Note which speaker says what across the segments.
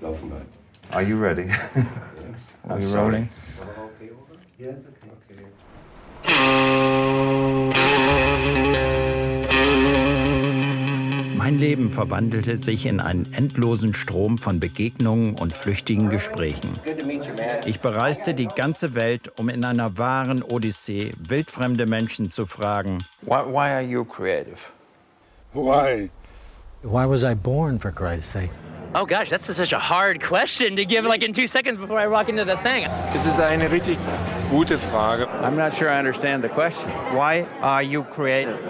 Speaker 1: Laufen wir.
Speaker 2: Are you ready?
Speaker 1: Yes.
Speaker 2: Are
Speaker 1: I'm
Speaker 2: we
Speaker 1: sorry.
Speaker 2: rolling?
Speaker 1: Okay okay. okay.
Speaker 3: Mein Leben verwandelte sich in einen endlosen Strom von Begegnungen und flüchtigen Gesprächen.
Speaker 1: You.
Speaker 3: Ich bereiste die ganze Welt, um in einer wahren Odyssee wildfremde Menschen zu fragen,
Speaker 2: Why, why are you creative?
Speaker 4: Why?
Speaker 5: Why was I born, for Christ's sake?
Speaker 6: Oh gosh, that's such a hard question to give like in two seconds before I walk into the thing.
Speaker 4: Es ist eine richtig gute Frage.
Speaker 7: I'm not sure I understand the question.
Speaker 3: Why are you creative?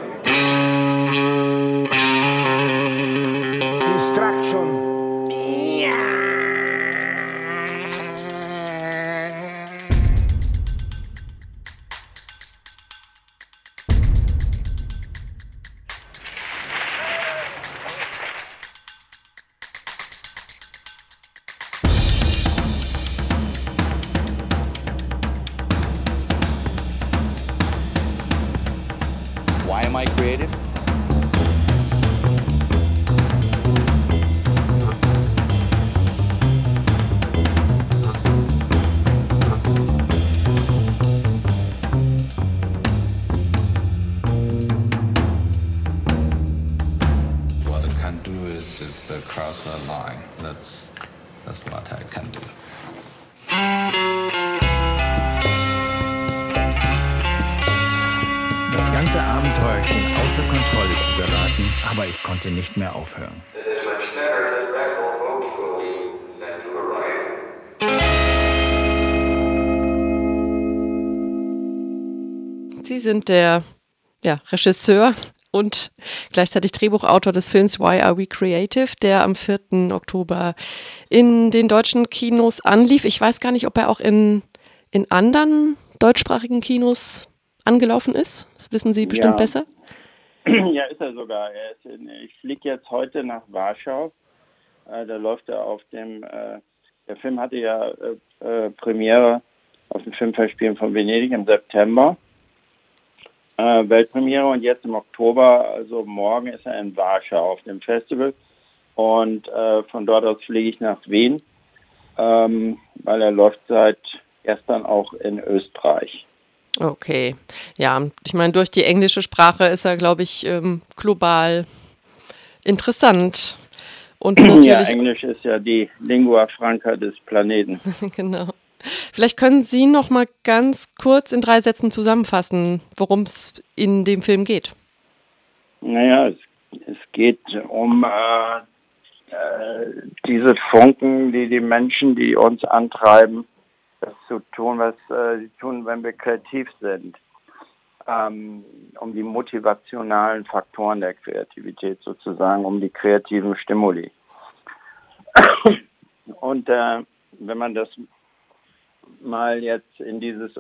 Speaker 3: Konnte nicht mehr aufhören.
Speaker 8: Sie sind der ja, Regisseur und gleichzeitig Drehbuchautor des Films Why Are We Creative, der am 4. Oktober in den deutschen Kinos anlief. Ich weiß gar nicht, ob er auch in, in anderen deutschsprachigen Kinos angelaufen ist. Das wissen Sie bestimmt
Speaker 9: Ja.
Speaker 8: besser.
Speaker 9: Ja, ist er sogar. Er ist in, ich fliege jetzt heute nach Warschau. Äh, da läuft er auf dem. Äh, der Film hatte ja äh, äh, Premiere auf dem Filmfestspielen von Venedig im September. Äh, Weltpremiere und jetzt im Oktober, also morgen ist er in Warschau auf dem Festival. Und von dort aus fliege ich nach Wien, ähm, weil er läuft seit gestern auch in Österreich.
Speaker 8: Okay, ja, ich meine, durch die englische Sprache ist er, glaube ich, ähm, global interessant. Und
Speaker 9: Ja,
Speaker 8: natürlich,
Speaker 9: Englisch ist ja die Lingua Franca des Planeten.
Speaker 8: genau. Vielleicht können Sie noch mal ganz kurz in drei Sätzen zusammenfassen, worum es in dem Film geht.
Speaker 9: Naja, es, es geht um äh, äh, diese Funken, die die Menschen, die uns antreiben, das zu tun, was äh, sie tun, wenn wir kreativ sind. Ähm, um die motivationalen Faktoren der Kreativität sozusagen, um die kreativen Stimuli. Und äh, wenn man das mal jetzt in dieses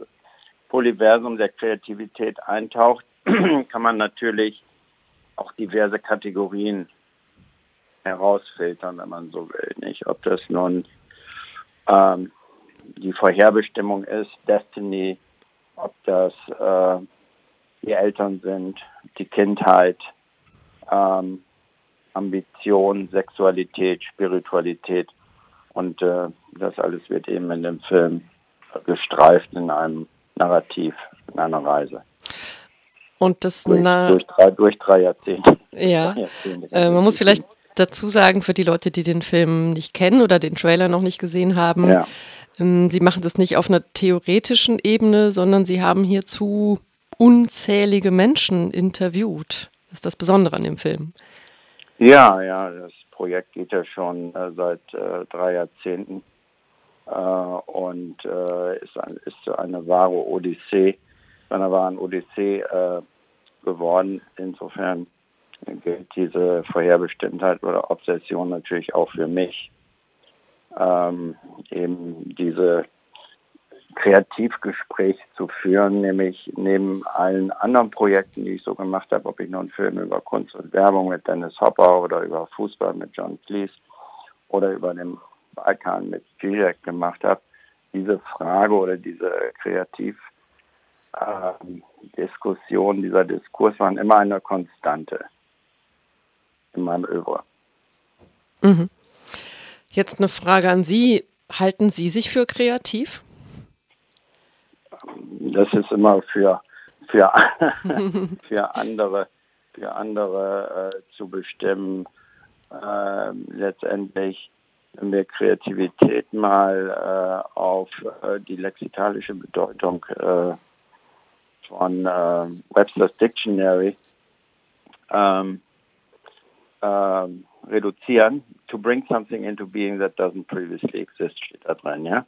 Speaker 9: Polyversum der Kreativität eintaucht, kann man natürlich auch diverse Kategorien herausfiltern, wenn man so will. Nicht, ob das nun ähm, die Vorherbestimmung ist, Destiny, ob das äh, die Eltern sind, die Kindheit, ähm, Ambition, Sexualität, Spiritualität und äh, das alles wird eben in dem Film gestreift in einem Narrativ, in einer Reise.
Speaker 8: Und das,
Speaker 9: Durch,
Speaker 8: na,
Speaker 9: durch, drei, durch drei Jahrzehnte.
Speaker 8: ja,
Speaker 9: Drei Jahrzehnte.
Speaker 8: äh, man muss vielleicht dazu sagen, für die Leute, die den Film nicht kennen oder den Trailer noch nicht gesehen haben,
Speaker 9: Ja.
Speaker 8: Ähm, sie machen das nicht auf einer theoretischen Ebene, sondern sie haben hierzu unzählige Menschen interviewt. Das ist das Besondere an dem Film.
Speaker 9: Ja, ja, das Projekt geht ja schon äh, seit äh, drei Jahrzehnten äh, und äh, ist, ein, ist eine wahre Odyssee, zu einer wahren Odyssee äh, geworden. Insofern gilt diese Vorherbestimmtheit oder Obsession natürlich auch für mich. Ähm, eben diese Kreativgespräch zu führen, nämlich neben allen anderen Projekten, die ich so gemacht habe, ob ich nun Filme über Kunst und Werbung mit Dennis Hopper oder über Fußball mit John Cleese oder über den Balkan mit Zizek gemacht habe, diese Frage oder diese Kreativdiskussion, dieser Diskurs waren immer eine Konstante in meinem Övre.
Speaker 8: Mhm. Jetzt eine Frage an Sie. Halten Sie sich für kreativ?
Speaker 9: Das ist immer für, für, für andere, für andere äh, zu bestimmen. Äh, letztendlich, wenn wir Kreativität mal äh, auf äh, die lexikalische Bedeutung äh, von äh, Webster's Dictionary ähm, ähm, reduzieren, to bring something into being that doesn't previously exist, steht da drin, ja.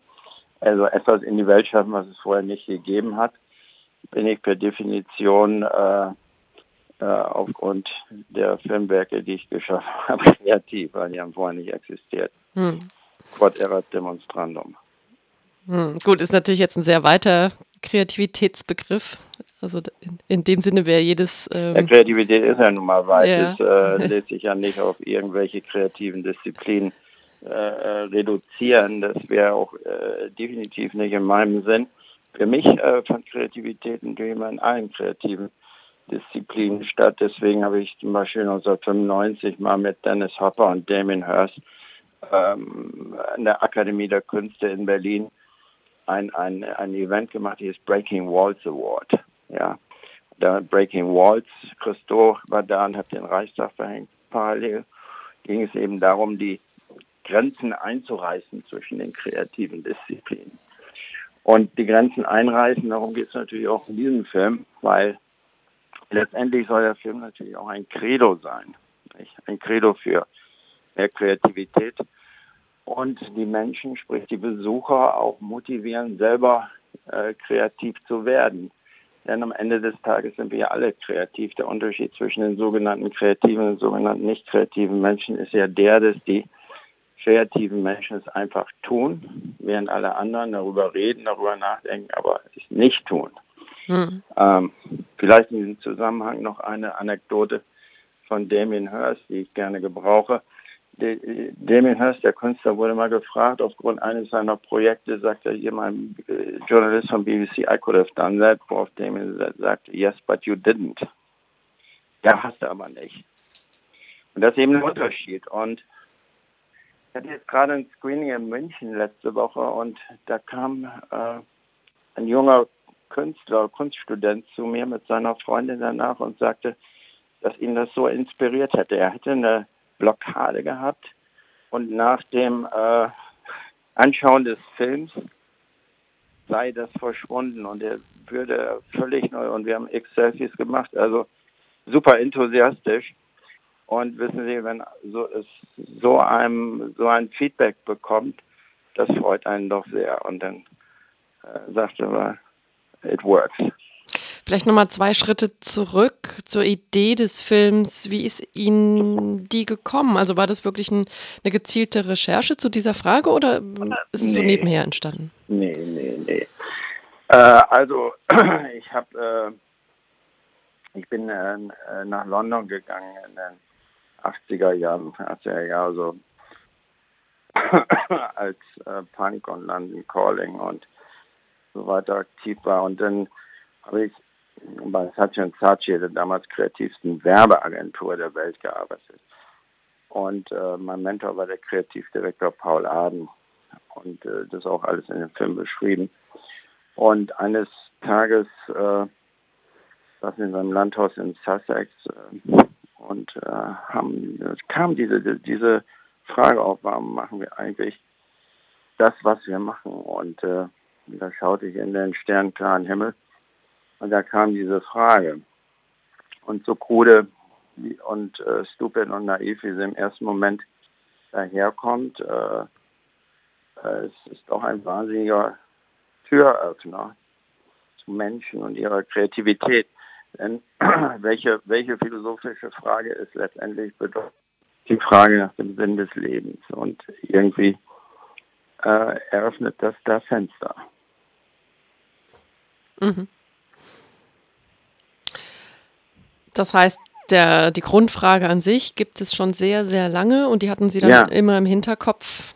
Speaker 9: Also etwas in die Welt schaffen, was es vorher nicht gegeben hat, bin ich per Definition äh, äh, aufgrund der Filmwerke, die ich geschaffen habe, kreativ, weil die haben vorher nicht existiert. Hm. Quod erat demonstrandum.
Speaker 8: Hm. Gut, ist natürlich jetzt ein sehr weiter Kreativitätsbegriff. Also in, in dem Sinne wäre jedes.
Speaker 9: Ähm ja, Kreativität ist ja nun mal weit. Ja. Es äh, lässt sich ja nicht auf irgendwelche kreativen Disziplinen äh, äh, reduzieren. Das wäre auch äh, definitiv nicht in meinem Sinn. Für mich äh, fand Kreativität natürlich immer in allen kreativen Disziplinen statt. Deswegen habe ich zum Beispiel 1995 mal mit Dennis Hopper und Damien Hirst ähm, an der Akademie der Künste in Berlin ein, ein, ein Event gemacht, die ist Breaking Walls Award. Ja, da Breaking Walls, Christo war da und hat den Reichstag verhängt. Parallel ging es eben darum, die Grenzen einzureißen zwischen den kreativen Disziplinen. Und die Grenzen einreißen, darum geht es natürlich auch in diesem Film, weil letztendlich soll der Film natürlich auch ein Credo sein. Nicht? Ein Credo für mehr Kreativität und die Menschen, sprich die Besucher, auch motivieren, selber äh, kreativ zu werden. Denn am Ende des Tages sind wir ja alle kreativ. Der Unterschied zwischen den sogenannten kreativen und sogenannten nicht kreativen Menschen ist ja der, dass die kreativen Menschen es einfach tun, während alle anderen darüber reden, darüber nachdenken, aber es nicht tun. Hm. Ähm, vielleicht in diesem Zusammenhang noch eine Anekdote von Damien Hirst, die ich gerne gebrauche. Damien Hirst, der Künstler, wurde mal gefragt, aufgrund eines seiner Projekte, sagt er hier mein äh, Journalist von BBC, I could have done that, worauf Damien sagte, yes, but you didn't. Ja, hast du aber nicht. Und das ist eben ein Unterschied. Und ich hatte jetzt gerade ein Screening in München letzte Woche und da kam äh, ein junger Künstler, Kunststudent zu mir mit seiner Freundin danach und sagte, dass ihn das so inspiriert hätte. Er hätte eine Blockade gehabt und nach dem äh, Anschauen des Films sei das verschwunden und er würde völlig neu und wir haben x Selfies gemacht, also super enthusiastisch. Und wissen Sie, wenn so es so einem so ein Feedback bekommt, das freut einen doch sehr. Und dann äh, sagte man, it works.
Speaker 8: Vielleicht nochmal zwei Schritte zurück zur Idee des Films. Wie ist Ihnen die gekommen? Also war das wirklich ein, eine gezielte Recherche zu dieser Frage oder ist es nee. so nebenher entstanden?
Speaker 9: Nee, nee, nee. Äh, also ich habe, äh, ich bin äh, nach London gegangen in den 80er Jahren, 80er Jahren so als äh, Punk und London Calling und so weiter aktiv war und dann habe ich bei Saatchi Saatchi, der damals kreativsten Werbeagentur der Welt, gearbeitet. Und äh, mein Mentor war der Kreativdirektor Paul Aden. Und äh, das auch alles in dem Film beschrieben. Und eines Tages äh, saßen wir in seinem Landhaus in Sussex äh, und äh, haben, kam diese, diese Frage auf, warum machen wir eigentlich das, was wir machen? Und äh, da schaute ich in den sternklaren Himmel und da kam diese Frage. Und so krude und äh, stupid und naiv, wie sie im ersten Moment daherkommt, äh, äh, es ist auch ein wahnsinniger Türöffner zu Menschen und ihrer Kreativität. Denn welche, welche philosophische Frage ist letztendlich bedeutet? Die Frage nach dem Sinn des Lebens. Und irgendwie äh, eröffnet das da Fenster.
Speaker 8: Mhm. Das heißt, der, die Grundfrage an sich gibt es schon sehr, sehr lange und die hatten Sie dann ja. immer im Hinterkopf,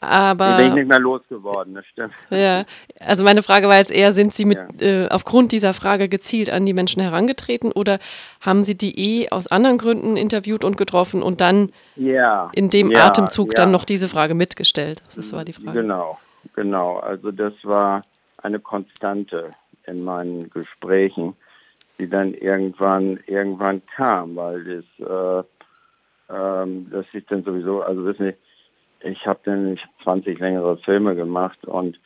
Speaker 8: Aber
Speaker 9: Die bin ich nicht mehr losgeworden, das stimmt.
Speaker 8: Ja, also meine Frage war jetzt eher, sind Sie mit äh, aufgrund dieser Frage gezielt an die Menschen herangetreten oder haben Sie die eh aus anderen Gründen interviewt und getroffen und dann
Speaker 9: Ja.
Speaker 8: in dem
Speaker 9: ja,
Speaker 8: Atemzug
Speaker 9: ja.
Speaker 8: dann noch diese Frage mitgestellt? Das war die Frage.
Speaker 9: Genau, genau. Also das war eine Konstante in meinen Gesprächen, die dann irgendwann irgendwann kam, weil das äh, ähm, das ist dann sowieso, also wissen Sie, ich habe dann 20 längere Filme gemacht und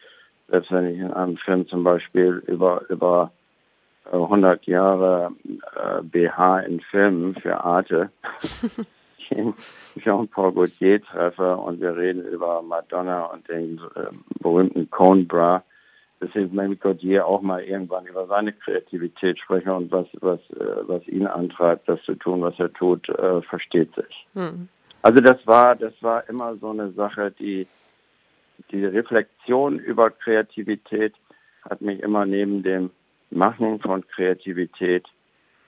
Speaker 9: selbst wenn ich in einem Film zum Beispiel über über äh, 100 Jahre äh, BH in Filmen für Arte Jean-Paul Gaultier treffe und wir reden über Madonna und den äh, berühmten Cone Bra, deswegen mit Gaultier auch mal irgendwann über seine Kreativität spreche und was was äh, was ihn antreibt, das zu tun, was er tut, äh, versteht sich.
Speaker 8: Hm.
Speaker 9: Also das war das war immer so eine Sache, die die Reflexion über Kreativität hat mich immer neben dem Machen von Kreativität,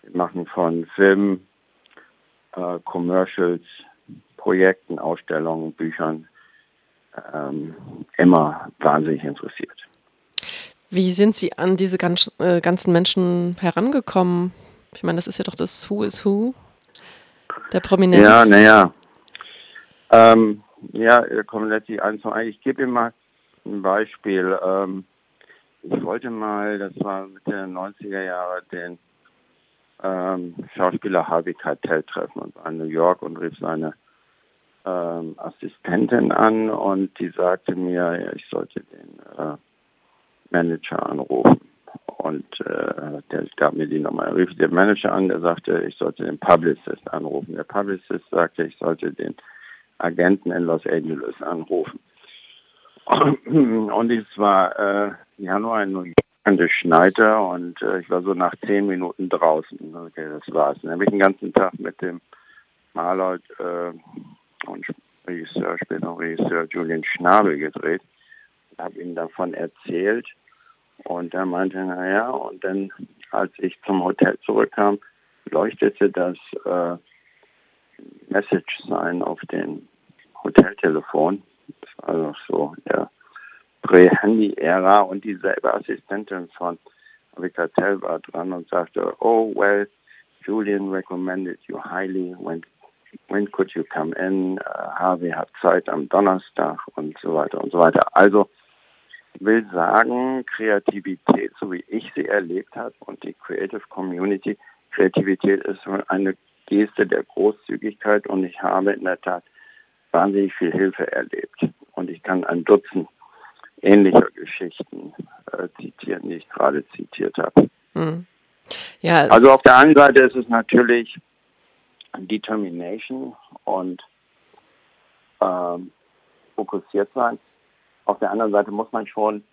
Speaker 9: dem Machen von Filmen, äh, Commercials, Projekten, Ausstellungen, Büchern ähm, immer wahnsinnig interessiert.
Speaker 8: Wie sind Sie an diese ganz, äh, ganzen Menschen herangekommen? Ich meine, das ist ja doch das Who is Who der Prominenz.
Speaker 9: Ja, naja. Ähm, ja, kommen letztlich ein. Ich gebe Ihnen mal ein Beispiel. Ähm, ich wollte mal, das war Mitte der 90er Jahre, den ähm, Schauspieler Harvey Keitel treffen und war in New York und rief seine ähm, Assistentin an und die sagte mir, ja, ich sollte den äh, Manager anrufen. Und äh, der gab mir die Nummer. Er rief den Manager an, der sagte, ich sollte den Publicist anrufen. Der Publicist sagte, ich sollte den Agenten in Los Angeles anrufen. Und es war äh, Januar in New York schneite und äh, ich war so nach zehn Minuten draußen. Okay, das war's. Dann habe ich den ganzen Tag mit dem Maler äh, und Regisseur, später Regisseur Julian Schnabel gedreht. Habe ihm davon erzählt und er meinte, naja, und dann, als ich zum Hotel zurückkam, leuchtete das äh, Message Sign auf dem Hoteltelefon. Also so der Prä-Handy-Ära und dieselbe Assistentin von Vicatel war dran und sagte, oh, well, Julian recommended you highly. When, when could you come in? Uh, Harvey hat Zeit am Donnerstag und so weiter und so weiter. Also, will sagen, Kreativität, so wie ich sie erlebt habe und die Creative Community, Kreativität ist eine Geste der Großzügigkeit und ich habe in der Tat wahnsinnig viel Hilfe erlebt. Und ich kann ein Dutzend ähnlicher Geschichten äh, zitieren, die ich gerade zitiert habe.
Speaker 8: Hm. Ja,
Speaker 9: Also auf der einen Seite ist es natürlich Determination und ähm, fokussiert sein. Auf der anderen Seite muss man schon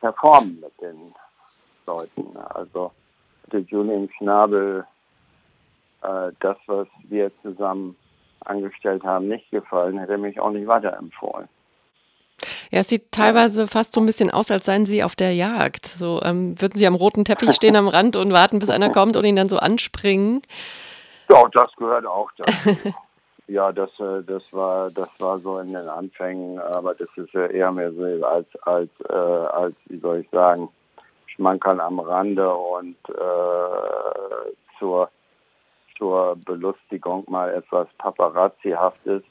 Speaker 9: performen mit den Leuten. Also der Julian Schnabel äh, das, was wir zusammen angestellt haben, nicht gefallen, hätte er mich auch nicht weiterempfohlen.
Speaker 8: Ja, es sieht teilweise fast so ein bisschen aus, als seien Sie auf der Jagd. So ähm, würden Sie am roten Teppich stehen am Rand und warten, bis einer kommt und ihn dann so anspringen.
Speaker 9: Ja, das gehört auch dazu. ja, das, äh, das war, das war so in den Anfängen, aber das ist ja eher mehr so als, als, äh, als, wie soll ich sagen, Schmankerl am Rande und äh, zur, zur Belustigung mal etwas Paparazzi-haftes,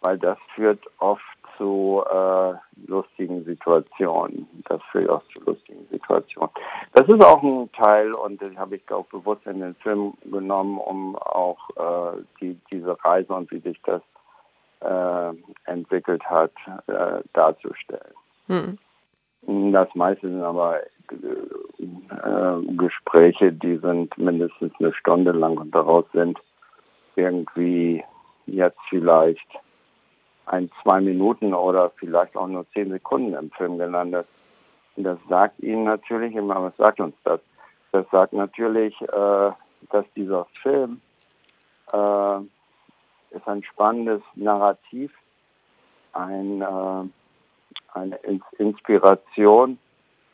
Speaker 9: weil das führt oft zu äh, lustigen Situationen. Das führt auch zu lustigen Situationen. Das ist auch ein Teil und das habe ich auch bewusst in den Film genommen, um auch äh, die, diese Reise und wie sich das äh, entwickelt hat, äh, darzustellen.
Speaker 8: Hm.
Speaker 9: Das meiste sind aber äh, Gespräche, die sind mindestens eine Stunde lang und daraus sind irgendwie jetzt vielleicht ein, zwei Minuten oder vielleicht auch nur zehn Sekunden im Film gelandet. Und das sagt Ihnen natürlich immer, was sagt uns das? Das sagt natürlich, äh, dass dieser Film äh, ist ein spannendes Narrativ, ein, äh, eine In Inspiration,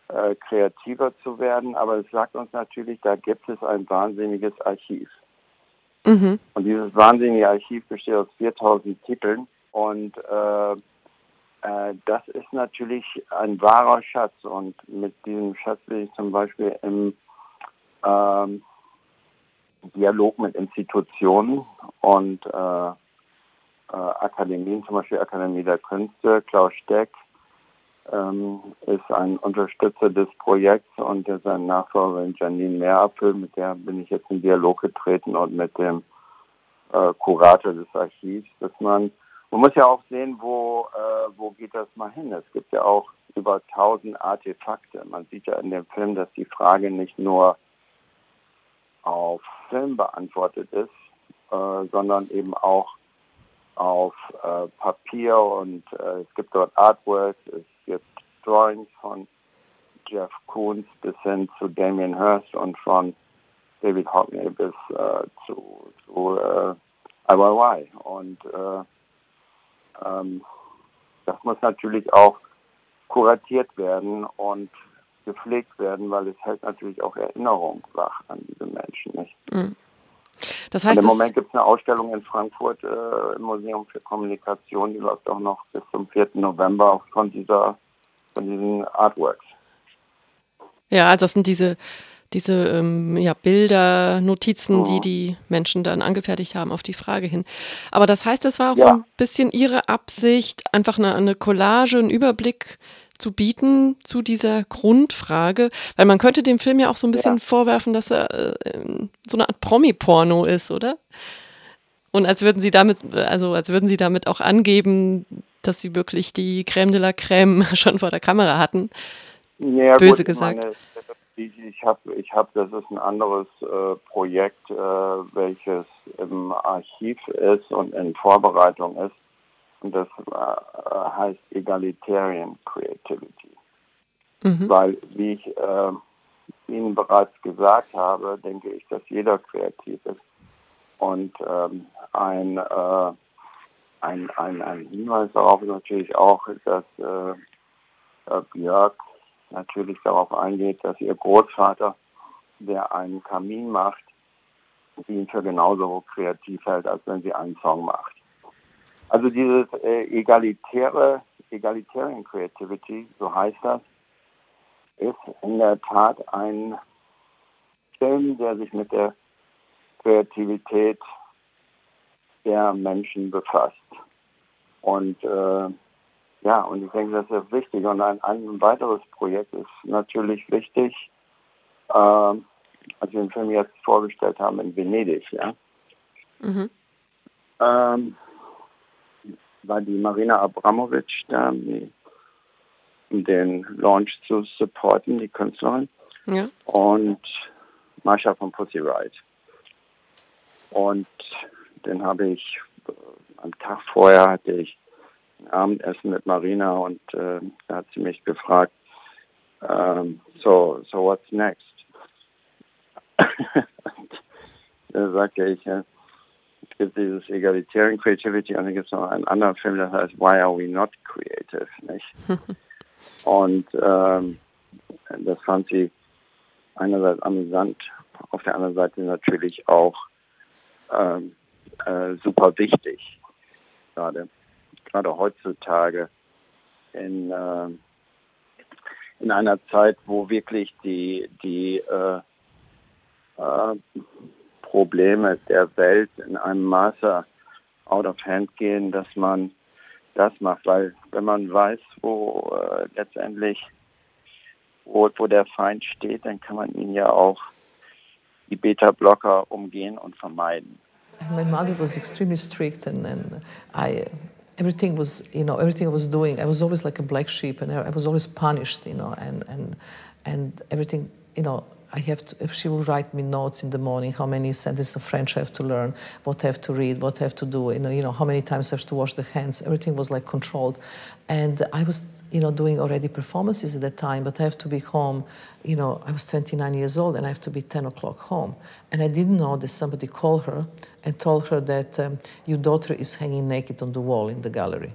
Speaker 9: äh, kreativer zu werden. Aber es sagt uns natürlich, da gibt es ein wahnsinniges Archiv.
Speaker 8: Mhm.
Speaker 9: Und dieses wahnsinnige Archiv besteht aus 4000 Titeln und äh, äh, das ist natürlich ein wahrer Schatz. Und mit diesem Schatz will ich zum Beispiel im ähm, Dialog mit Institutionen und äh, äh, Akademien, zum Beispiel Akademie der Künste, Klaus Steck ähm, ist ein Unterstützer des Projekts und sein Nachfolgerin Janine Meerapfel, mit der bin ich jetzt in Dialog getreten und mit dem äh, Kurator des Archivs, dass man man muss ja auch sehen, wo, äh, wo geht das mal hin. Es gibt ja auch über tausend Artefakte. Man sieht ja in dem Film, dass die Frage nicht nur auf Film beantwortet ist, äh, sondern eben auch auf äh, Papier und äh, es gibt dort Artworks, es gibt Drawings von Jeff Koons bis hin zu Damien Hirst und von David Hockney bis äh, zu, zu äh, IYY. Und äh, ähm, das muss natürlich auch kuratiert werden und gepflegt werden, weil es hält natürlich auch Erinnerung wach an diese Menschen. Nicht?
Speaker 8: Mhm. Das heißt,
Speaker 9: Im Moment gibt es eine Ausstellung in Frankfurt äh, im Museum für Kommunikation, die läuft auch noch bis zum 4. November von dieser von diesen Artworks.
Speaker 8: Ja, also das sind diese diese ähm, ja, Bilder, Notizen, die die Menschen dann angefertigt haben auf die Frage hin. Aber das heißt, es war auch ja. so ein bisschen Ihre Absicht, einfach eine, eine Collage, einen Überblick zu bieten zu dieser Grundfrage, weil man könnte dem Film ja auch so ein bisschen ja. vorwerfen, dass er äh, so eine Art Promi-Porno ist, oder? Und als würden sie damit, also als würden sie damit auch angeben, dass sie wirklich die Crème de la Crème schon vor der Kamera hatten.
Speaker 9: Ja,
Speaker 8: Böse
Speaker 9: gut,
Speaker 8: gesagt.
Speaker 9: Meine, ich habe, ich hab, das ist ein anderes äh, Projekt, äh, welches im Archiv ist und in Vorbereitung ist. Und das äh, heißt Egalitarian Creativity. Mhm. Weil, wie ich äh, Ihnen bereits gesagt habe, denke ich, dass jeder kreativ ist. Und ähm, ein, äh, ein, ein, ein Hinweis darauf ist natürlich auch, dass äh, Björk natürlich darauf eingeht, dass ihr Großvater, der einen Kamin macht, sie ihn für genauso kreativ hält, als wenn sie einen Song macht. Also dieses äh, egalitäre, egalitarian Creativity, so heißt das, ist in der Tat ein Film, der sich mit der Kreativität der Menschen befasst. Und äh, ja, und ich denke, das ist wichtig. Und ein, ein weiteres Projekt ist natürlich wichtig, äh, als wir den Film jetzt vorgestellt haben in Venedig, ja. Mhm. Ähm, war die Marina Abramovic da, die, um den Launch zu supporten, die Künstlerin. Ja. Und Marsha von Pussy Riot. Und den habe ich äh, am Tag vorher hatte ich Abendessen mit Marina und äh, da hat sie mich gefragt, ähm, so, so what's next? da sagte ich, äh, es gibt dieses Egalitarian Creativity und dann gibt es noch einen anderen Film, der heißt Why Are We Not Creative, nicht? und ähm, das fand sie einerseits amüsant, auf der anderen Seite natürlich auch ähm, äh, super wichtig gerade gerade heutzutage in, äh, in einer Zeit, wo wirklich die, die äh, äh, Probleme der Welt in einem Maße out of hand gehen, dass man das macht, weil wenn man weiß, wo äh, letztendlich wo, wo der Feind steht, dann kann man ihn ja auch die Beta-Blocker umgehen und vermeiden.
Speaker 10: My mother was extremely strict and, and I everything was, you know, everything I was doing, I was always like a black sheep and I was always punished, you know, and, and, and everything, you know, I have to, if she will write me notes in the morning, how many sentences of French I have to learn, what I have to read, what I have to do, you know, you know, how many times I have to wash the hands. Everything was like controlled. And I was, you know, doing already performances at that time, but I have to be home, you know, I was 29 years old and I have to be 10 o'clock home. And I didn't know that somebody called her and told her that um, your daughter is hanging naked on the wall in the gallery.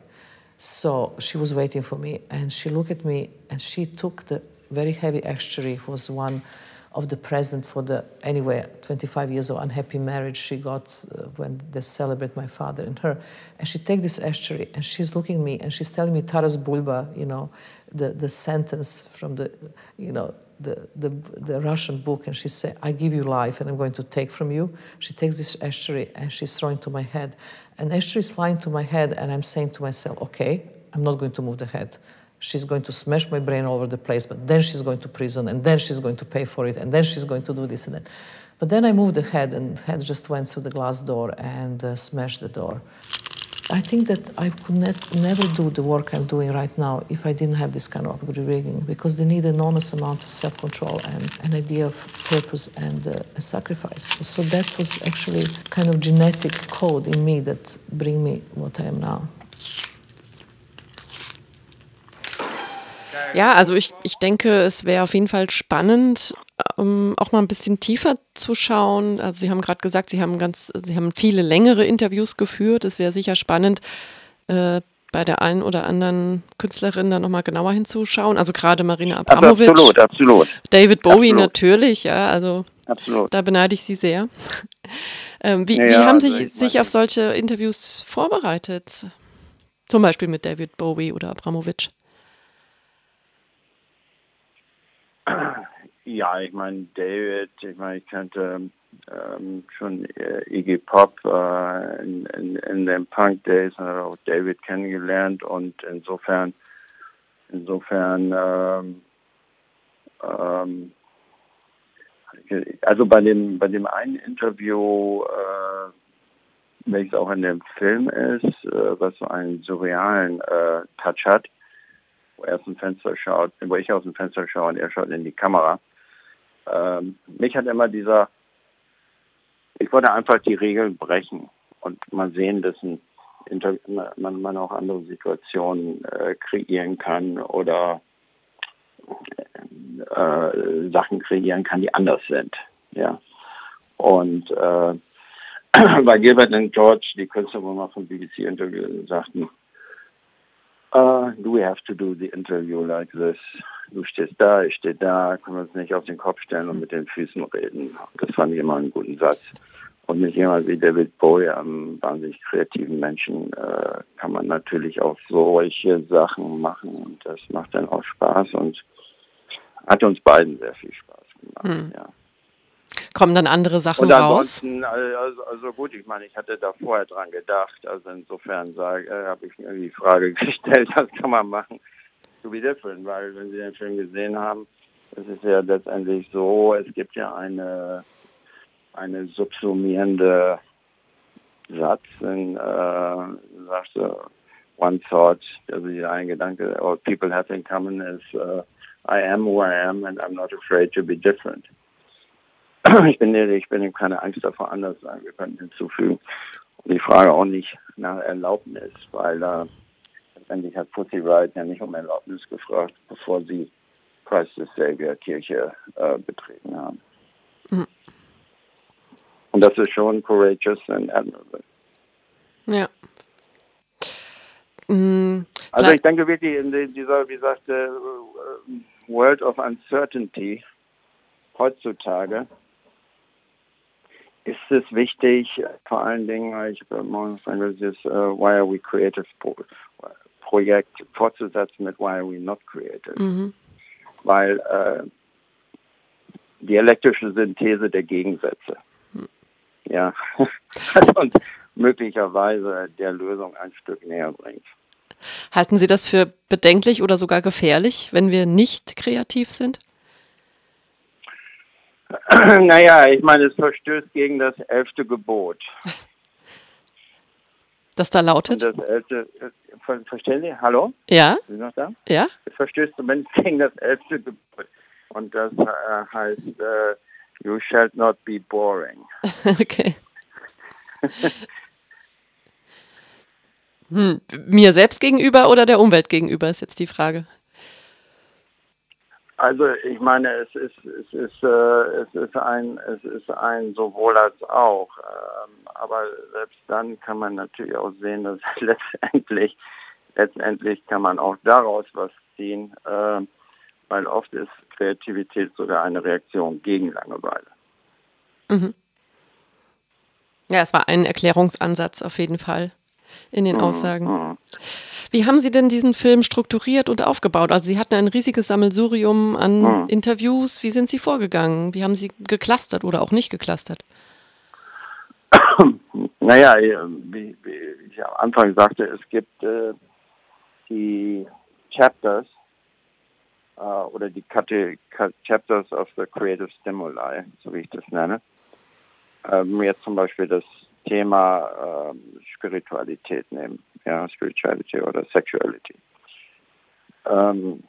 Speaker 10: So she was waiting for me and she looked at me and she took the very heavy estuary, it was one of the present for the anyway 25 years of unhappy marriage she got uh, when they celebrate my father and her and she take this estuary and she's looking me and she's telling me taras bulba you know the, the sentence from the you know the, the, the Russian book and she said, I give you life and I'm going to take from you. She takes this estuary and she's throwing to my head. And estuary is flying to my head and I'm saying to myself, okay, I'm not going to move the head. She's going to smash my brain all over the place, but then she's going to prison and then she's going to pay for it and then she's going to do this and that. But then I moved ahead, and head just went through the glass door and uh, smashed the door. I think that I could never do the work I'm doing right now if I didn't have this kind of rigging because they need enormous amount of self-control and an idea of purpose and uh, a sacrifice. So that was actually kind of genetic code in me that bring me what I am now.
Speaker 8: Ja, also ich, ich denke, es wäre auf jeden Fall spannend, ähm, auch mal ein bisschen tiefer zu schauen. Also Sie haben gerade gesagt, Sie haben ganz, Sie haben viele längere Interviews geführt. Es wäre sicher spannend, äh, bei der einen oder anderen Künstlerin da nochmal genauer hinzuschauen. Also gerade Marina
Speaker 9: Also
Speaker 8: Abramovic.
Speaker 9: absolut, absolut.
Speaker 8: David Bowie
Speaker 9: Absolut.
Speaker 8: natürlich, ja, also
Speaker 9: Absolut.
Speaker 8: da beneide ich Sie sehr. ähm, wie,
Speaker 9: Ja,
Speaker 8: wie haben
Speaker 9: also
Speaker 8: Sie
Speaker 9: ich
Speaker 8: sich auf solche Interviews vorbereitet? Zum Beispiel mit David Bowie oder Abramovic.
Speaker 9: Ja, ich meine, David, ich meine, ich kannte ähm, schon äh, Iggy Pop äh, in, in, in den Punk Days und habe auch David kennengelernt und insofern, insofern, ähm, ähm, also bei dem, bei dem einen Interview, äh, welches auch in dem Film ist, äh, was so einen surrealen äh, Touch hat, wo er aus dem Fenster schaut, wo ich aus dem Fenster schaue und er schaut in die Kamera. Ähm, mich hat immer dieser, ich wollte einfach die Regeln brechen und mal sehen, dass ein man, man auch andere Situationen äh, kreieren kann oder äh, Sachen kreieren kann, die anders sind. Ja. Und äh, bei Gilbert und George, die Künstler, wo wir vom BBC-Interview sagten, Uh, do we have to do the interview like this? Du stehst da, ich stehe da, können wir uns nicht auf den Kopf stellen und mit den Füßen reden. Das fand ich immer einen guten Satz. Und mit jemand wie David Bowie, einem wahnsinnig kreativen Menschen, äh, kann man natürlich auch solche Sachen machen und das macht dann auch Spaß und hat uns beiden sehr viel Spaß gemacht.
Speaker 8: Hm.
Speaker 9: Ja.
Speaker 8: Kommen dann andere Sachen
Speaker 9: Und
Speaker 8: raus?
Speaker 9: ansonsten, also, also gut, ich meine, ich hatte da vorher dran gedacht. Also insofern äh, habe ich mir die Frage gestellt, was kann man machen be different, weil wenn Sie den Film gesehen haben, es ist ja letztendlich so, es gibt ja eine, eine subsumierende Satz, in, äh, sagst du, one thought, also dieser ein Gedanke, all people have in common is, uh, I am who I am and I'm not afraid to be different. Ich bin, ich bin keine Angst davor, anders sein. Wir können hinzufügen. Und die Frage auch nicht nach Erlaubnis, weil äh, letztendlich hat Pussy Riot ja nicht um Erlaubnis gefragt, bevor sie Christ the Savior Kirche äh, betreten haben.
Speaker 8: Mhm.
Speaker 9: Und das ist schon courageous and admirable.
Speaker 8: Ja. Mm,
Speaker 9: Also ich denke wirklich in die- dieser, wie sagte, äh, World of Uncertainty heutzutage ist es wichtig, vor allen Dingen, ich habe morgens dieses äh, Why Are We Creative Projekt fortzusetzen mit Why Are We Not Creative,
Speaker 8: Mhm.
Speaker 9: weil äh, dialektische Synthese der Gegensätze, ja, und möglicherweise der Lösung ein Stück näher bringt.
Speaker 8: Halten Sie das für bedenklich oder sogar gefährlich, wenn wir nicht kreativ sind?
Speaker 9: naja, ich meine, es verstößt gegen das elfte Gebot.
Speaker 8: Das da lautet?
Speaker 9: Und das elfte, äh, ver verstehen Sie? Hallo?
Speaker 8: Ja,
Speaker 9: Sind Sie noch da?
Speaker 8: ja.
Speaker 9: Es verstößt zumindest gegen das elfte Gebot. Und das äh, heißt, äh, you shall not be boring.
Speaker 8: okay. Hm, mir selbst gegenüber oder der Umwelt gegenüber ist jetzt die Frage.
Speaker 9: Also ich meine, es ist es ist äh, es ist ein es ist ein sowohl als auch. Ähm, aber selbst dann kann man natürlich auch sehen, dass letztendlich letztendlich kann man auch daraus was ziehen, äh, weil oft ist Kreativität sogar eine Reaktion gegen Langeweile.
Speaker 8: Mhm. Ja, es war ein Erklärungsansatz auf jeden Fall in den
Speaker 9: Mhm,
Speaker 8: Aussagen.
Speaker 9: mhm.
Speaker 8: Wie haben Sie denn diesen Film strukturiert und aufgebaut? Also Sie hatten ein riesiges Sammelsurium an
Speaker 9: Mhm.
Speaker 8: Interviews. Wie sind Sie vorgegangen? Wie haben Sie geclustert oder auch nicht geclustert?
Speaker 9: Naja, äh, wie, ich am Anfang sagte, es gibt äh, die Chapters äh, oder die Kate Ka- Chapters of the Creative Stimuli, so wie ich das nenne. Ähm, jetzt zum Beispiel das Thema ähm, Spiritualität nehmen, ja, Spirituality oder Sexuality. Ähm,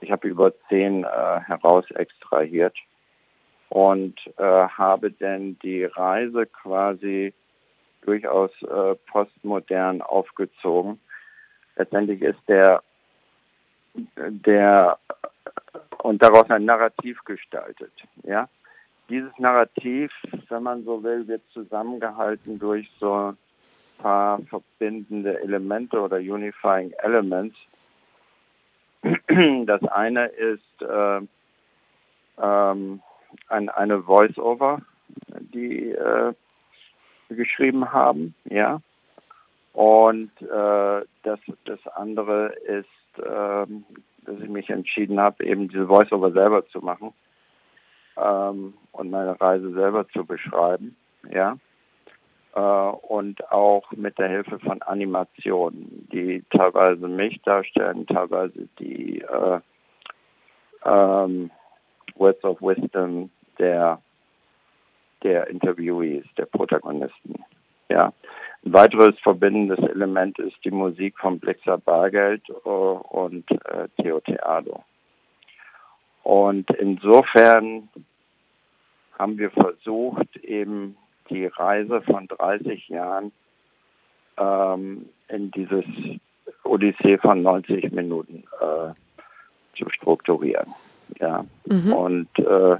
Speaker 9: ich habe über zehn äh, heraus extrahiert und äh, habe denn die Reise quasi durchaus äh, postmodern aufgezogen. Letztendlich ist der, der und daraus ein Narrativ gestaltet. Ja, dieses Narrativ, wenn man so will, wird zusammengehalten durch so ein paar verbindende Elemente oder unifying elements. Das eine ist äh, ähm, ein, eine Voice-Over, die äh, geschrieben haben, ja. Und äh, das, das andere ist, ähm, dass ich mich entschieden habe, eben diese Voice-Over selber zu machen ähm, und meine Reise selber zu beschreiben, ja. Äh, und auch mit der Hilfe von Animationen, die teilweise mich darstellen, teilweise die äh, ähm, Words of Wisdom der, der Interviewees, der Protagonisten. Ja. Ein weiteres verbindendes Element ist die Musik von Blixer Bargeld äh, und äh, Theo Theado. Und insofern haben wir versucht, eben die Reise von 30 Jahren ähm, in dieses Odyssee von 90 Minuten äh, zu strukturieren. Ja.
Speaker 8: Mhm.
Speaker 9: Und äh,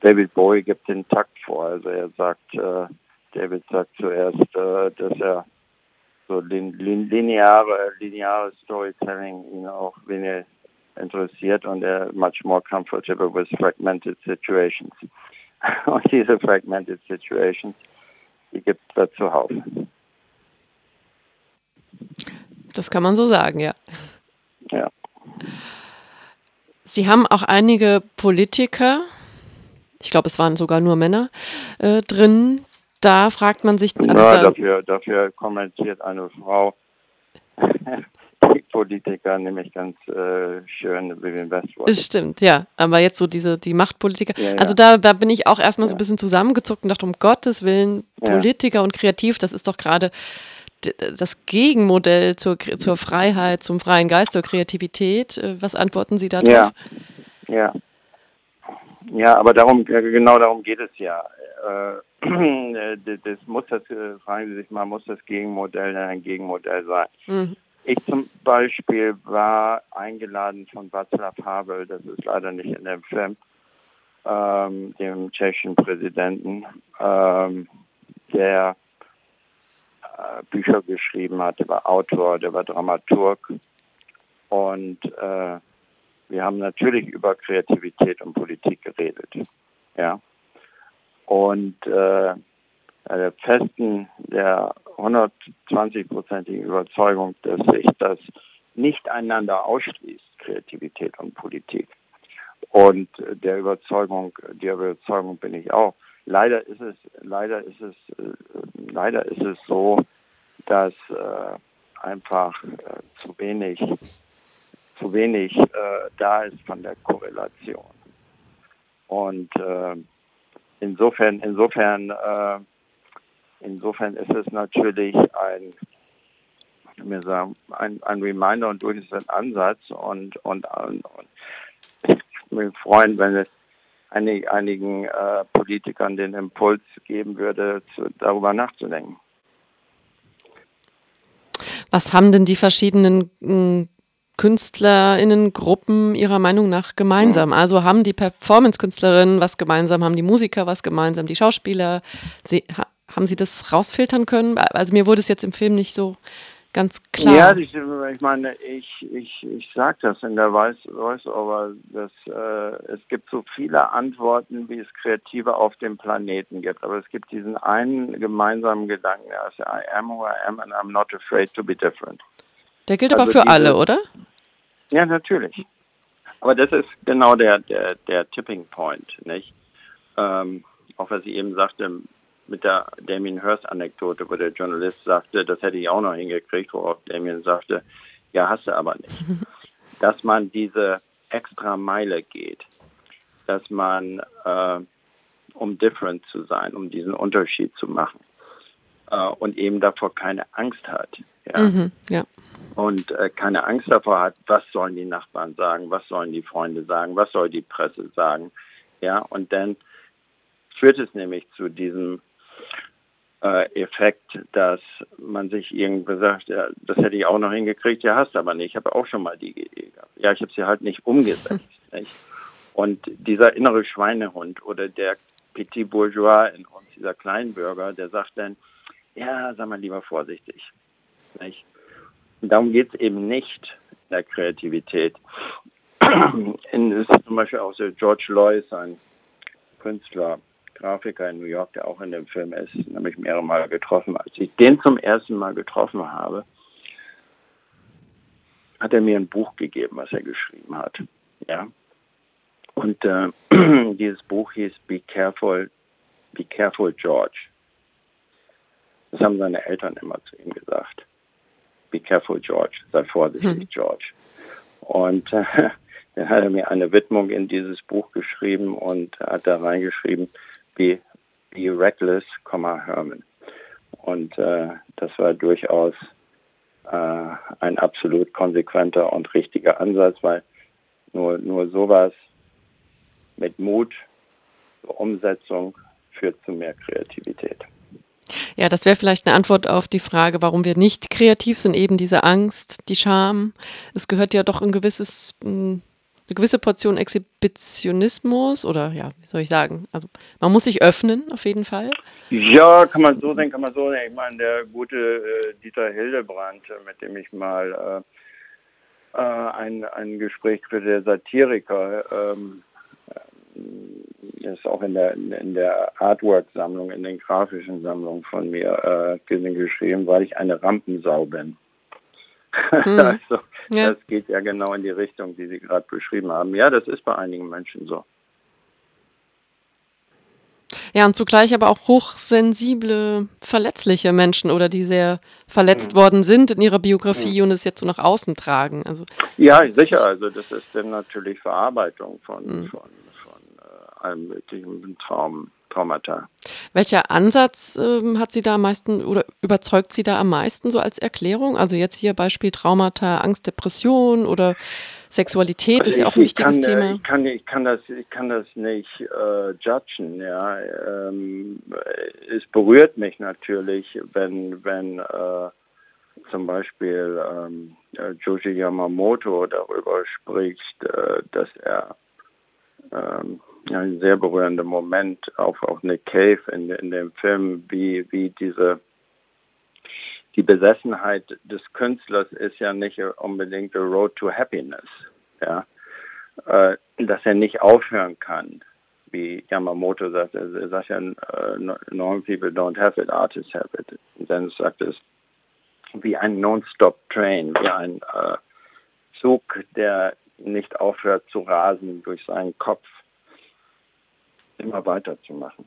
Speaker 9: David Bowie gibt den Takt vor. Also er sagt, äh, David sagt zuerst, äh, dass er so lin lin lineare, lineare Storytelling ihn auch wenig interessiert und er much more comfortable with fragmented situations. Und diese fragmented situations, die gibt es da zuhauf.
Speaker 8: Das kann man so sagen, ja.
Speaker 9: Ja.
Speaker 8: Sie haben auch einige Politiker, ich glaube, es waren sogar nur Männer, äh, drin. Da fragt man sich, also
Speaker 9: ja,
Speaker 8: da,
Speaker 9: dafür, dafür kommentiert eine Frau Politiker nämlich ganz äh, schön, Vivian Westwood.
Speaker 8: es stimmt, ja. Aber jetzt so diese, die Machtpolitiker.
Speaker 9: Ja, ja.
Speaker 8: Also da, da bin ich auch erstmal so ein bisschen zusammengezuckt und dachte, um Gottes Willen,
Speaker 9: Ja.
Speaker 8: Politiker und kreativ, das ist doch gerade das Gegenmodell zur, zur Freiheit, zum freien Geist, zur Kreativität. Äh, Was antworten Sie da
Speaker 9: Ja,
Speaker 8: drauf?
Speaker 9: ja. Ja, aber darum, äh, genau darum geht es ja. Äh, das das muss das, fragen Sie sich mal, muss das Gegenmodell denn ein Gegenmodell sein?
Speaker 8: Mhm.
Speaker 9: Ich zum Beispiel war eingeladen von Václav Havel, das ist leider nicht in dem Film, ähm, dem tschechischen Präsidenten, ähm, der äh, Bücher geschrieben hat, der war Autor, der war Dramaturg und äh, wir haben natürlich über Kreativität und Politik geredet, ja. Und äh, der festen, der 120-prozentigen Überzeugung, dass sich das nicht einander ausschließt, Kreativität und Politik. Und äh, der Überzeugung, der Überzeugung bin ich auch. Leider ist es, leider ist es, äh, leider ist es so, dass äh, einfach äh, zu wenig, zu wenig äh, da ist von der Korrelation. Und äh, insofern, insofern, äh, insofern ist es natürlich ein, mir sagen, ein, ein Reminder und durchaus ein Ansatz und, und, und, ich würde mich freuen, wenn es einig, einigen äh, Politikern den Impuls geben würde, zu, darüber nachzudenken.
Speaker 8: Was haben denn die verschiedenen mh, KünstlerInnen-Gruppen Ihrer Meinung nach gemeinsam? Also haben die Performance-Künstlerinnen was gemeinsam, haben die Musiker was gemeinsam, die Schauspieler? Sie, haben Sie das rausfiltern können? Also mir wurde es jetzt im Film nicht so ganz klar.
Speaker 9: Ja, ich, ich meine, ich, ich, ich sage das in der Voice-Over, dass äh, es gibt so viele Antworten, wie es Kreative auf dem Planeten gibt. Aber es gibt diesen einen gemeinsamen Gedanken, der ist I am who I am and I'm not afraid to be different.
Speaker 8: Der gilt also aber für diese, alle, oder?
Speaker 9: Ja, natürlich. Aber das ist genau der, der, der Tipping Point, nicht? Ähm, auch was ich eben sagte, mit der Damien Hirst-Anekdote, wo der Journalist sagte, das hätte ich auch noch hingekriegt, worauf Damien sagte, ja, hast du aber nicht. dass man diese extra Meile geht, dass man, äh, um different zu sein, um diesen Unterschied zu machen äh, und eben davor keine Angst hat. Ja.
Speaker 8: Mhm, ja.
Speaker 9: Und äh, keine Angst davor hat, was sollen die Nachbarn sagen, was sollen die Freunde sagen, was soll die Presse sagen. Ja, und dann führt es nämlich zu diesem äh, Effekt, dass man sich irgendwie sagt, ja, das hätte ich auch noch hingekriegt, ja, hast aber nicht. Ich habe auch schon mal die Idee gehabt. Ja, ich habe sie halt nicht umgesetzt. nicht? Und dieser innere Schweinehund oder der Petit Bourgeois in uns, dieser Kleinbürger, der sagt dann, ja, sag mal lieber vorsichtig. Nicht? Und darum geht es eben nicht in der Kreativität. in, ist zum Beispiel auch so George Lois, ein Künstler, Grafiker in New York, der auch in dem Film ist, nämlich mehrere Mal getroffen. Als ich den zum ersten Mal getroffen habe, hat er mir ein Buch gegeben, was er geschrieben hat. Ja. Und äh, dieses Buch hieß Be Careful, Be Careful George. Das haben seine Eltern immer zu ihm gesagt. Be careful George, sei vorsichtig hm. George. Und äh, dann hat er mir eine Widmung in dieses Buch geschrieben und hat da reingeschrieben, Be, Be Reckless, Herman. Und äh, das war durchaus äh, ein absolut konsequenter und richtiger Ansatz, weil nur, nur sowas mit Mut Umsetzung führt zu mehr Kreativität.
Speaker 8: Ja, das wäre vielleicht eine Antwort auf die Frage, warum wir nicht kreativ sind, eben diese Angst, die Scham. Es gehört ja doch ein gewisses eine gewisse Portion Exhibitionismus oder ja, wie soll ich sagen? Also man muss sich öffnen auf jeden Fall.
Speaker 9: Ja, kann man so sehen, kann man so sehen. Ich meine, der gute äh, Dieter Hildebrand, äh, mit dem ich mal äh, äh, ein, ein Gespräch für der Satiriker, ähm, äh, ist auch in der in der Artwork-Sammlung, in den grafischen Sammlungen von mir äh, geschrieben, weil ich eine Rampensau bin. Hm. also, ja. das geht ja genau in die Richtung, die Sie gerade beschrieben haben. Ja, das ist bei einigen Menschen so.
Speaker 8: Ja, und zugleich aber auch hochsensible, verletzliche Menschen oder die sehr verletzt mhm. worden sind in ihrer Biografie mhm. und es jetzt so nach außen tragen. Also,
Speaker 9: ja, sicher. Also das ist dann natürlich Verarbeitung von, mhm. von, von äh, allem möglichen Traum, Traumata.
Speaker 8: Welcher Ansatz ähm, hat Sie da am meisten oder überzeugt Sie da am meisten so als Erklärung? Also jetzt hier Beispiel Traumata, Angst, Depression oder Sexualität also ist ja auch ein wichtiges
Speaker 9: kann, äh,
Speaker 8: Thema.
Speaker 9: Ich kann, ich kann das, ich kann das nicht äh, judgen. Ja, ähm, es berührt mich natürlich, wenn, wenn äh, zum Beispiel ähm, äh, Joji Yamamoto darüber spricht, äh, dass er ähm, ein sehr berührender Moment, auch auf Nick Cave in, in dem Film, wie, wie diese die Besessenheit des Künstlers ist ja nicht unbedingt a road to happiness, ja, äh, dass er nicht aufhören kann, wie Yamamoto sagt, er sagt ja, uh, people don't have it, artists have it. Und dann sagt es, wie ein non-stop train, wie ein äh, Zug, der nicht aufhört zu rasen durch seinen Kopf immer weiterzumachen.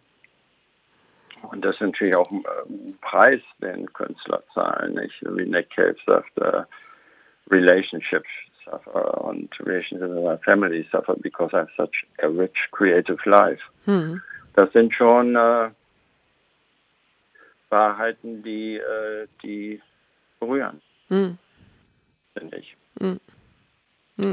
Speaker 9: Und das ist natürlich auch ein Preis, den Künstler zahlen, nicht? Wie Nick Cave sagt, uh, relationships suffer und relationships in my family suffer because I have such a rich creative life. Hm. Das sind schon äh, Wahrheiten, die, äh, die berühren, hm. finde ich. Hm.
Speaker 8: hm.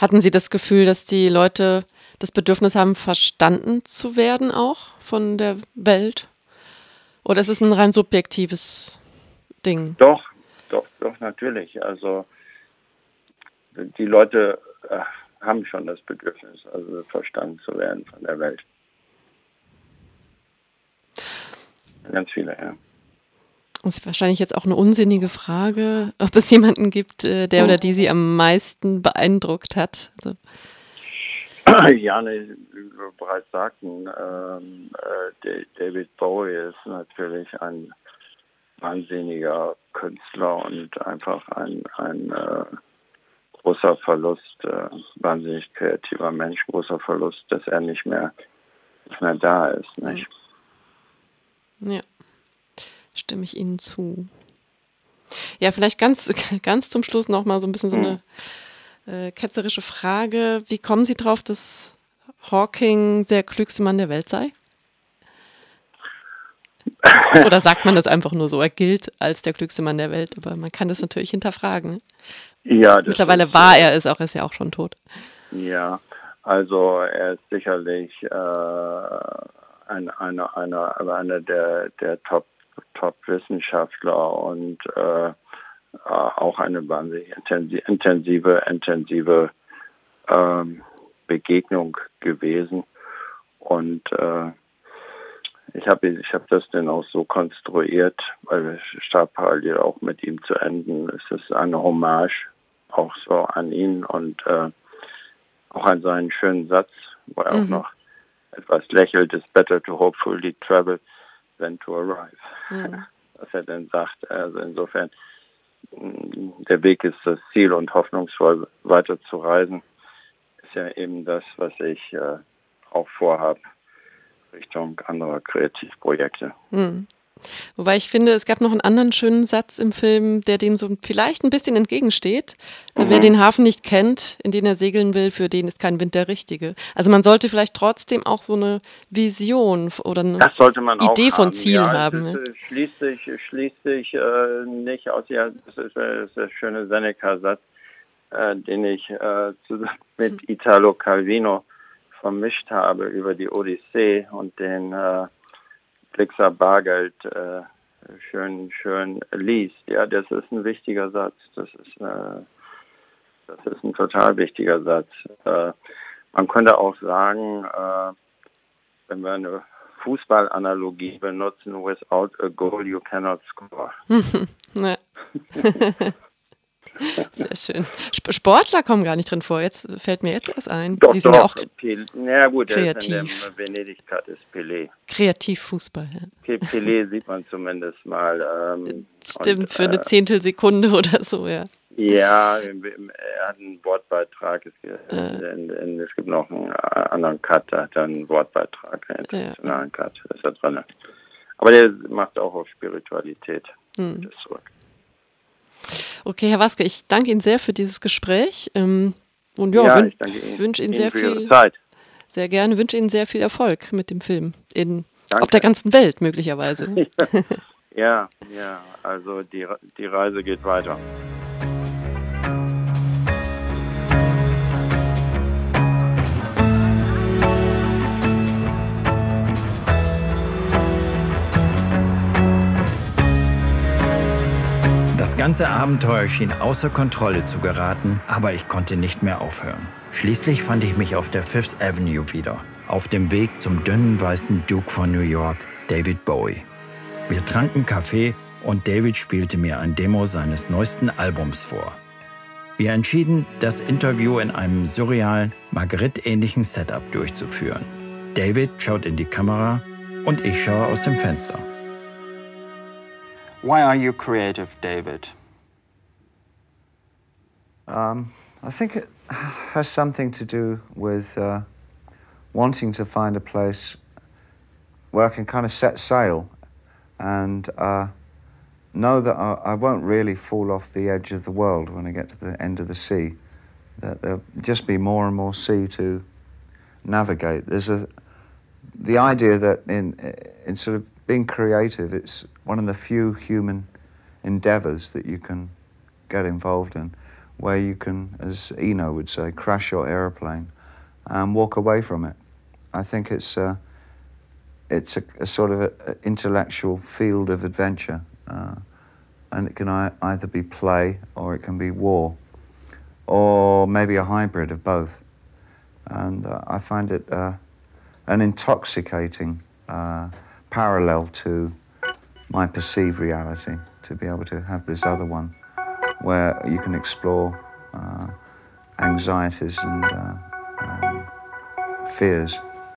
Speaker 8: Hatten Sie das Gefühl, dass die Leute das Bedürfnis haben, verstanden zu werden auch von der Welt? Oder ist es ein rein subjektives Ding?
Speaker 9: Doch, doch, doch, natürlich. Also die Leute äh, haben schon das Bedürfnis, also verstanden zu werden von der Welt. Ganz viele, ja.
Speaker 8: Das ist wahrscheinlich jetzt auch eine unsinnige Frage, ob es jemanden gibt, äh, der oder die Sie am meisten beeindruckt hat. Also.
Speaker 9: Ja, ne, wie wir bereits sagten, ähm, äh, David Bowie ist natürlich ein wahnsinniger Künstler und einfach ein, ein äh, großer Verlust, äh, wahnsinnig kreativer Mensch, großer Verlust, dass er nicht mehr, nicht mehr da ist. Nicht?
Speaker 8: Ja, stimme ich Ihnen zu. Ja, vielleicht ganz, ganz zum Schluss noch mal so ein bisschen so eine äh, ketzerische Frage. Wie kommen Sie drauf, dass Hawking der klügste Mann der Welt sei? Oder sagt man das einfach nur so? Er gilt als der klügste Mann der Welt, aber man kann das natürlich hinterfragen.
Speaker 9: Ja,
Speaker 8: Mittlerweile war er es auch, er ist ja auch schon tot.
Speaker 9: Ja, also er ist sicherlich äh, ein, einer eine, eine der, der Top, Top-Wissenschaftler und äh, auch eine wahnsinnig intensive, intensive ähm, Begegnung gewesen. Und äh, ich habe ich hab das dann auch so konstruiert, weil starb parallel auch mit ihm zu enden. Es ist eine Hommage auch so an ihn und äh, auch an seinen schönen Satz, wo er mhm. auch noch etwas lächelt, it's better to hopefully travel than to arrive. Mhm. Was er dann sagt. Also insofern, der Weg ist das Ziel und hoffnungsvoll weiter zu reisen, ist ja eben das, was ich äh, auch vorhabe Richtung anderer Kreativprojekte.
Speaker 8: Mhm. Wobei ich finde, es gab noch einen anderen schönen Satz im Film, der dem so vielleicht ein bisschen entgegensteht. Mhm. Wer den Hafen nicht kennt, in den er segeln will, für den ist kein Wind der richtige. Also man sollte vielleicht trotzdem auch so eine Vision oder eine Idee von Ziel
Speaker 9: ja,
Speaker 8: haben.
Speaker 9: Es, ne? schließt sich, schließt sich äh, nicht aus, ja, das ist, das ist der schöne Seneca-Satz, äh, den ich äh, zusammen mit Italo Calvino vermischt habe über die Odyssee und den Blixer Bargeld äh, schön, schön liest. Ja, das ist ein wichtiger Satz. Das ist, äh, das ist ein total wichtiger Satz. Äh, man könnte auch sagen, äh, wenn wir eine Fußballanalogie benutzen, without a goal you cannot score.
Speaker 8: Sehr schön. Sportler kommen gar nicht drin vor. Jetzt fällt mir jetzt erst ein.
Speaker 9: Doch,
Speaker 8: Die sind
Speaker 9: doch.
Speaker 8: ja auch
Speaker 9: ja, gut,
Speaker 8: kreativ.
Speaker 9: Der Venedig-Cut ist Pelé.
Speaker 8: Kreativfußball, ja.
Speaker 9: Pelé sieht man zumindest mal. Ähm,
Speaker 8: Stimmt,
Speaker 9: und,
Speaker 8: für eine Zehntelsekunde oder so, ja.
Speaker 9: Ja, er hat einen Wortbeitrag. Es, äh. gibt noch einen anderen Cut, da hat er einen Wortbeitrag, einen internationalen ja. Cut, ist da drin. Aber der macht auch auf Spiritualität hm. zurück.
Speaker 8: Okay, Herr Waske, ich danke Ihnen sehr für dieses Gespräch. Ähm, und ja,
Speaker 9: ja
Speaker 8: wün
Speaker 9: ich
Speaker 8: wünsche Ihnen,
Speaker 9: Ihnen
Speaker 8: sehr viel
Speaker 9: Zeit.
Speaker 8: Sehr gerne, wünsche Ihnen sehr viel Erfolg mit dem Film in, auf der ganzen Welt möglicherweise.
Speaker 9: ja, ja, also die, die Reise geht weiter.
Speaker 3: Das ganze Abenteuer schien außer Kontrolle zu geraten, aber ich konnte nicht mehr aufhören. Schließlich fand ich mich auf der Fifth Avenue wieder, auf dem Weg zum dünnen weißen Duke von New York, David Bowie. Wir tranken Kaffee und David spielte mir ein Demo seines neuesten Albums vor. Wir entschieden, das Interview in einem surrealen, Marguerite-ähnlichen Setup durchzuführen. David schaut in die Kamera und ich schaue aus dem Fenster.
Speaker 11: Why are you creative, David?
Speaker 1: Um, I think it has something to do with uh, wanting to find a place where I can kind of set sail and uh, know that I, I, won't really fall off the edge of the world when I get to the end of the sea. That there'll just be more and more sea to navigate. There's a the idea that in in sort of being creative, it's one of the few human endeavors that you can get involved in, where you can, as Eno would say, crash your aeroplane and walk away from it. I think it's a, it's a, a sort of a, intellectual field of adventure, uh, and it can either be play or it can be war, or maybe a hybrid of both. And uh, I find it uh, an intoxicating uh, parallel to my perceived reality to be able to have this other one where you can explore uh, anxieties and uh, um, fears